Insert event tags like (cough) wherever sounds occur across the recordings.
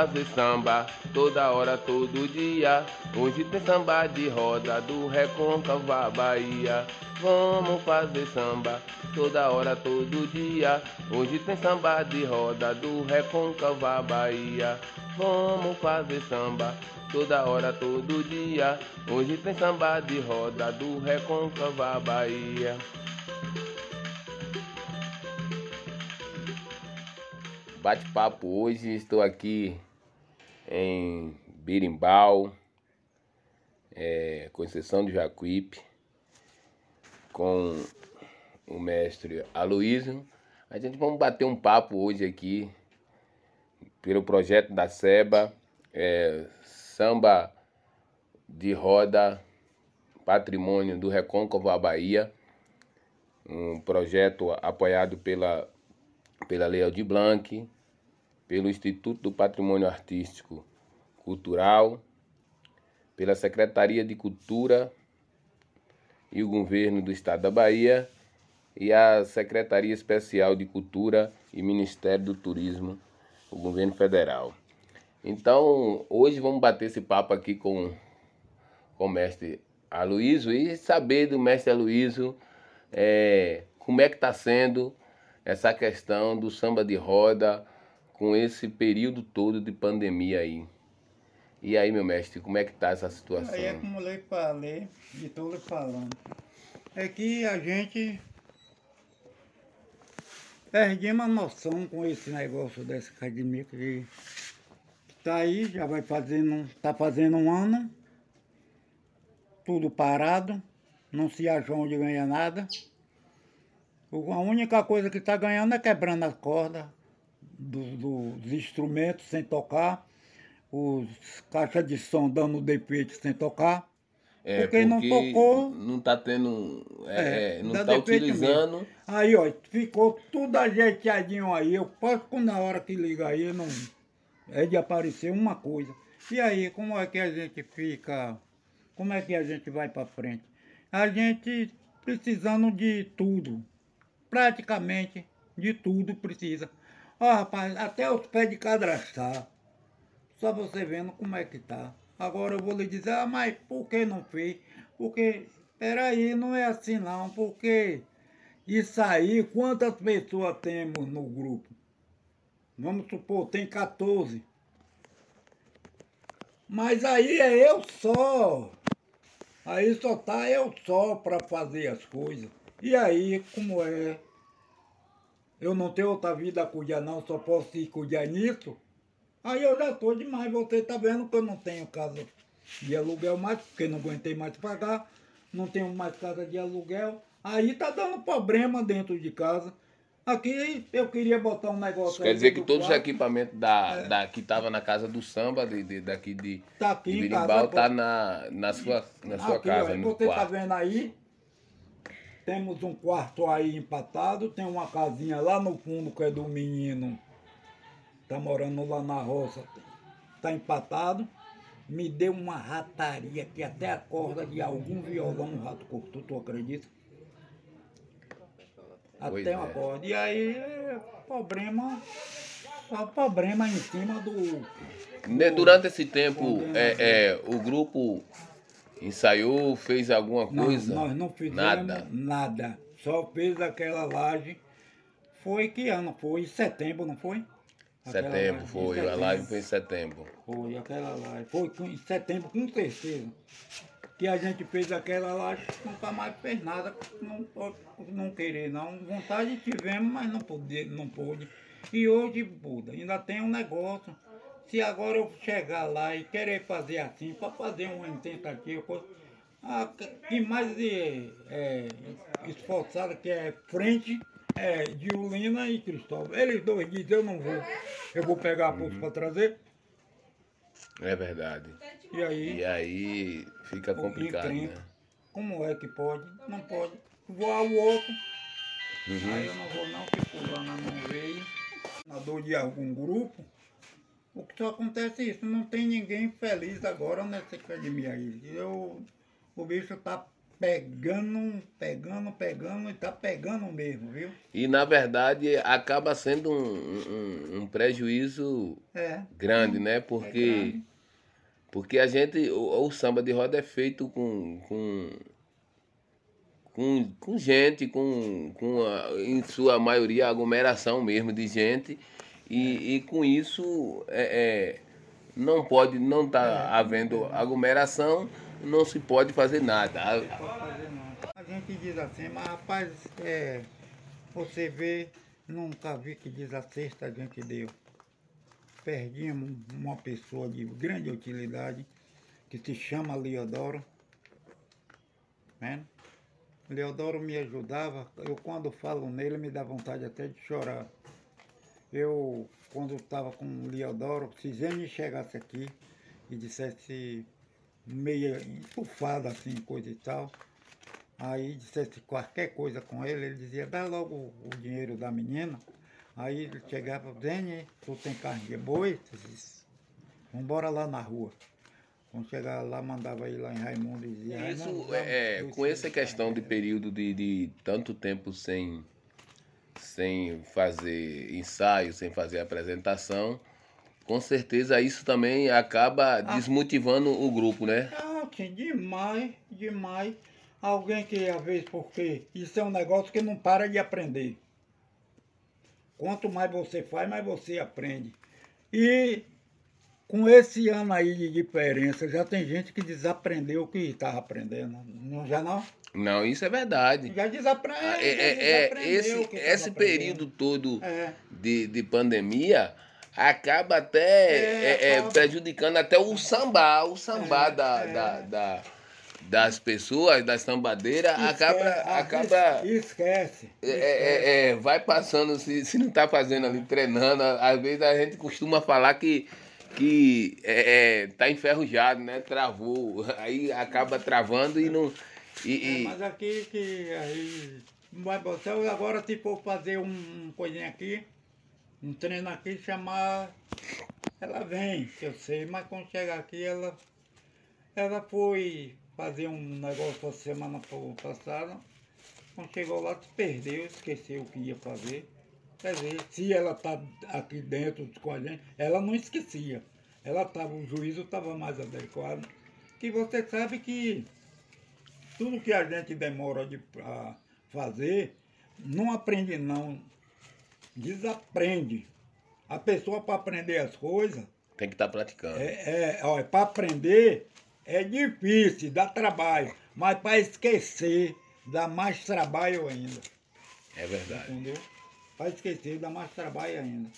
Fazer samba toda hora, todo dia. Hoje tem samba de roda do Recôncava Bahia. Vamos fazer samba toda hora, todo dia. Hoje tem samba de roda do Recôncava Bahia. Vamos fazer samba toda hora, todo dia. Hoje tem samba de roda do Recôncava Bahia. Bate-papo hoje, estou aqui em Birimbau, é, Conceição do Jacuípe, com o mestre Aloysio. A gente vamos bater um papo hoje aqui pelo projeto da SEBA, é, samba de roda, patrimônio do Recôncavo à Bahia, um projeto apoiado pela pela Lei Aldir Blanc, pelo Instituto do Patrimônio Artístico Cultural, pela Secretaria de Cultura e o Governo do Estado da Bahia e a Secretaria Especial de Cultura e Ministério do Turismo, o Governo Federal. Então, hoje vamos bater esse papo aqui com, com o mestre Aloysio e saber do mestre Aloysio é, como é que está sendo essa questão do samba de roda com esse período todo de pandemia aí. E aí, meu mestre, como é que tá essa situação? Aí é como eu falei, de todo falando. É que a gente perdemos a noção com esse negócio dessa academia que tá aí, já vai fazendo, tá fazendo um ano, tudo parado, não se acha onde ganha nada. A única coisa que está ganhando é quebrando as cordas do, do, dos instrumentos sem tocar, os caixas de som dando defeito sem tocar. É, porque, porque não tocou. Não está tendo. É, é, não está utilizando. Mesmo. Aí, ó, ficou tudo ajeitadinho aí. Eu posso, na hora que liga aí, não. É de aparecer uma coisa. E aí, como é que a gente fica. Como é que a gente vai para frente? A gente precisando de tudo praticamente de tudo precisa. Ó, rapaz, até os pés de cadastrar. Só você vendo como é que tá. Agora eu vou lhe dizer, ah, mas por que não fez? Porque, peraí, não é assim não, porque isso aí, quantas pessoas temos no grupo? Vamos supor, tem 14. Mas aí é eu só. Aí só tá eu só para fazer as coisas. E aí, como é? Eu não tenho outra vida a cuidar não, só posso ir cuidar nisso. Aí eu já estou demais, você está vendo que eu não tenho casa de aluguel mais, porque não aguentei mais pagar, não tenho mais casa de aluguel. Aí tá dando problema dentro de casa. Aqui eu queria botar um negócio. Isso quer dizer que todos quarto. os equipamentos da, é. da, que estavam na casa do samba, de, de daqui de, tá aqui de Birimbau, tá na, na sua, na sua aqui, casa. Ó, você está vendo aí, temos um quarto aí empatado, tem uma casinha lá no fundo que é do menino. Tá morando lá na roça. Tá empatado. Me deu uma rataria que até a corda de algum violão o rato cortou, tu acredita? Pois até uma é. corda. E aí, problema. Só problema em cima do. do Durante esse tempo, é, é, o grupo Ensaiou, fez alguma coisa? Não, nós não fizemos nada. nada. Só fez aquela laje. Foi que ano? Foi em setembro, não foi? Aquela setembro, foi. Setembro. A live foi em setembro. Foi aquela live. Foi em setembro, com certeza. Que a gente fez aquela laje, nunca mais fez nada. Não não querer, não. Vontade tivemos, mas não pôde. Não pôde. E hoje, Buda, ainda tem um negócio se agora eu chegar lá e querer fazer assim, para fazer uma tentativa, a que mais é, esforçada que é frente é Diolina e Cristóvão. Eles dois dizem, eu não vou, eu vou pegar a pulso uhum. para trazer. É verdade. E aí? E aí fica complicado, né? Como é que pode? Não pode. Voar o outro. Uhum. Aí eu não vou não, que fulana não veio. Na dor de algum grupo. O que só acontece é isso, não tem ninguém feliz agora nessa academia aí. Eu, o bicho tá pegando, pegando, pegando e tá pegando mesmo, viu? E na verdade acaba sendo um, um, um prejuízo É. grande, né? Porque, grande. porque a gente, o, o samba de roda é feito com, com, com, com gente, com, com a- em sua maioria aglomeração mesmo de gente. E, e com isso é, é, não pode, não está havendo aglomeração, não se pode fazer nada. A- gente diz assim, mas rapaz, é, você vê, nunca vi que desacesta a gente deu. Perdíamos uma pessoa de grande utilidade, que se chama Leodoro. Né? Leodoro me ajudava, eu quando falo nele me dá vontade até de chorar. Eu, quando estava com o Leodoro, se Zene chegasse aqui e dissesse meio estufado assim, coisa e tal, aí dissesse qualquer coisa com ele, ele dizia, dá logo o dinheiro da menina. Aí ele chegava, Zene, tu tem carne de boi? Eu disse, Vambora lá na rua. Quando chegava lá, mandava ir lá em Raimundo e dizia, Isso, "Raimundo, vamos é, com essa questão de carne." período de, de tanto tempo sem, sem fazer ensaio, sem fazer apresentação, com certeza isso também acaba desmotivando o grupo, né? Ah, sim, demais, demais. Alguém que, às vezes, porque isso é um negócio que não para de aprender. Quanto mais você faz, mais você aprende. E com esse ano aí de diferença, já tem gente que desaprendeu o que estava aprendendo. Não, já não? Não, isso é verdade. Já desaprendeu. Ah, É, é- é, esse esse período todo É. de, de pandemia acaba até É, é, é, prejudicando até o samba, o samba da, da- da- das pessoas, das sambadeiras, acaba, ah, acaba es- Esquece. É, vai passando, se, se não tá fazendo ali, treinando, às vezes a gente costuma falar que, que é, é, tá enferrujado, né? Travou, (laughs) aí acaba travando e não. E, É, e- mas aqui que aí vai botar. Agora for fazer um, coisinha aqui, um treino aqui, chamar. Ela vem, que eu sei, mas quando chega aqui ela. Ela foi fazer um negócio a semana passada. Quando chegou lá, perdeu, esqueceu o que ia fazer. Quer dizer, se ela tá aqui dentro com a gente, ela não esquecia. Ela tava, o juízo estava mais adequado. Que você sabe que tudo que a gente demora de pra fazer, não aprende não. Desaprende. A pessoa para aprender as coisas, tem que estar praticando. é, é, olha, para aprender é difícil, dá trabalho. Mas para esquecer, dá mais trabalho ainda. É verdade. Entendeu? Para esquecer, dá mais trabalho ainda.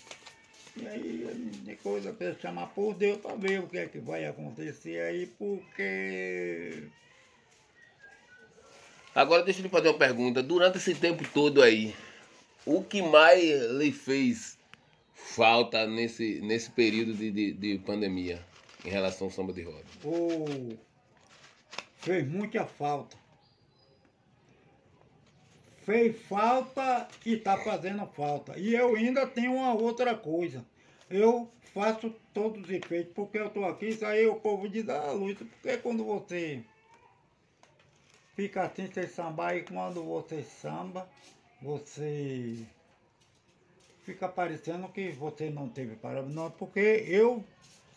E aí, de coisa para chamar por Deus para ver o que é que vai acontecer aí, porque Agora deixa eu lhe fazer uma pergunta. Durante esse tempo todo aí, o que mais lhe fez falta nesse, nesse período de, de, de pandemia em relação ao samba de roda? o... fez muita falta. Fez falta e está fazendo falta. E eu ainda tenho uma outra coisa. Eu faço todos os efeitos, porque eu estou aqui, isso aí o povo diz, ah, Luiz, porque quando você fica assim sem sambar e quando você samba, você fica parecendo que você não teve parâmetro. Não, porque eu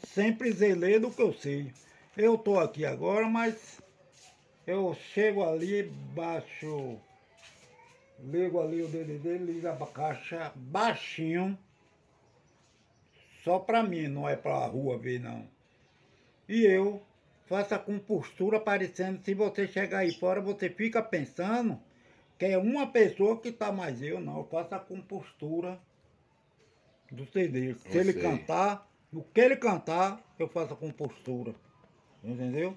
sempre zelei do que eu sei. Eu estou aqui agora, mas eu chego ali, baixo, ligo ali o DDD, ligo a caixa baixinho, só para mim, não é para a rua ver não. E eu faço a compostura parecendo, se você chegar aí fora, você fica pensando que é uma pessoa que está mais eu, não. Eu faço a compostura do CD. Se Eu ele sei. cantar, o que ele cantar, eu faço a compostura. Entendeu?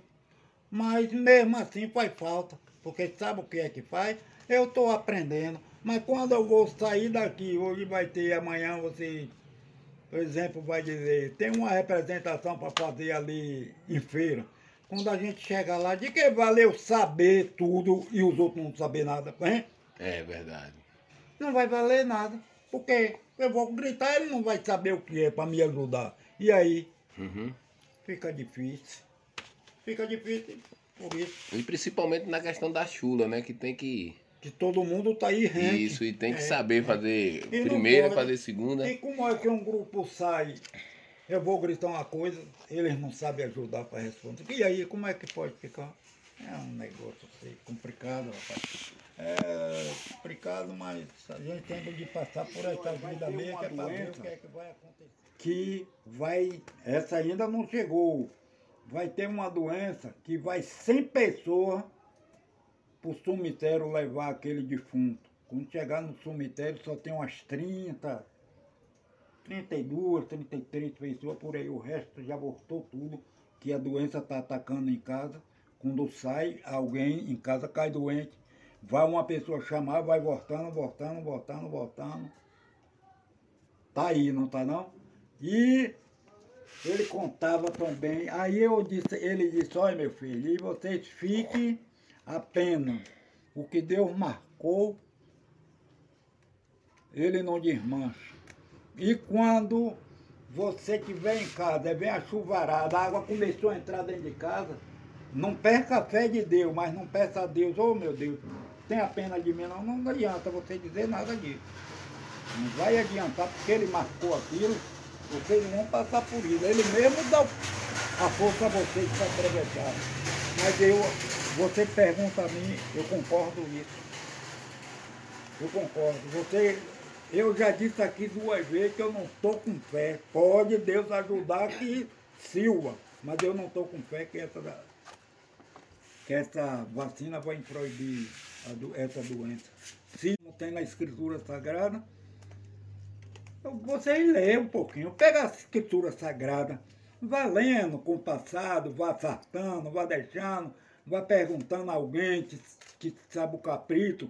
Mas mesmo assim faz falta. Porque sabe o que é que faz? Eu estou aprendendo. Mas quando eu vou sair daqui, hoje vai ter, amanhã você, por exemplo, vai dizer, tem uma representação para fazer ali em feira. Quando a gente chega lá, de que valeu saber tudo e os outros não saber nada, hein? É verdade. Não vai valer nada. Porque eu vou gritar, ele não vai saber o que é para me ajudar. E aí, Uhum. fica difícil. Fica difícil. Por isso E principalmente na questão da chula, né? Que tem que. Que todo mundo tá aí rente. Isso, e tem que É, saber fazer não primeira, pode- fazer segunda. E como é que um grupo sai, eu vou gritar uma coisa, eles não sabem ajudar para responder. E aí, como é que pode ficar? É um negócio assim, complicado, rapaz. É complicado, mas a gente tem de passar por essa vida mesmo, que é para ver o que é que vai acontecer. Que vai, essa ainda não chegou, vai ter uma doença que vai 100 pessoas para o cemitério levar aquele defunto. Quando chegar no cemitério só tem umas 30, 32, 33 pessoas por aí. O resto já voltou tudo, que a doença está atacando em casa. Quando sai alguém em casa, cai doente. Vai uma pessoa chamar, vai voltando, voltando, voltando, voltando. Tá aí, não tá não? E ele contava também. Aí eu disse, ele disse, olha meu filho, e vocês fiquem apenas. O que Deus marcou, ele não desmancha. E quando você estiver em casa, vem a chuvarada, a água começou a entrar dentro de casa, não perca a fé de Deus, mas não peça a Deus, oh meu Deus, tenha pena de mim, não, não adianta você dizer nada disso. Não vai adiantar, porque ele marcou aquilo, vocês vão passar por isso. Ele mesmo dá a força a vocês para atravessar. Mas eu, você pergunta a mim, eu concordo isso. Eu concordo. Você, eu já disse aqui duas vezes que eu não estou com fé. Pode Deus ajudar que Silva, mas eu não estou com fé que essa, que essa vacina vai proibir essa doença. Se não tem na escritura sagrada, você lê um pouquinho, pega a escritura sagrada, vá lendo com o passado, vá acertando, vá deixando, vá perguntando a alguém que, que sabe o caprito,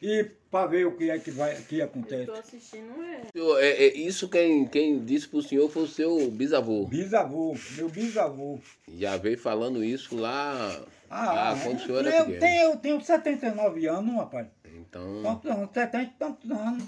e para ver o que é que, vai, que Eu acontece. tô assistindo é. Senhor, é, é, isso quem, quem disse pro senhor foi o seu bisavô. Bisavô, meu bisavô. Já veio falando isso lá. Ah, Ah, quando o senhor era eu, pequeno. tenho, eu tenho 79 anos, rapaz. Então. Quantos anos? 70 e tantos anos.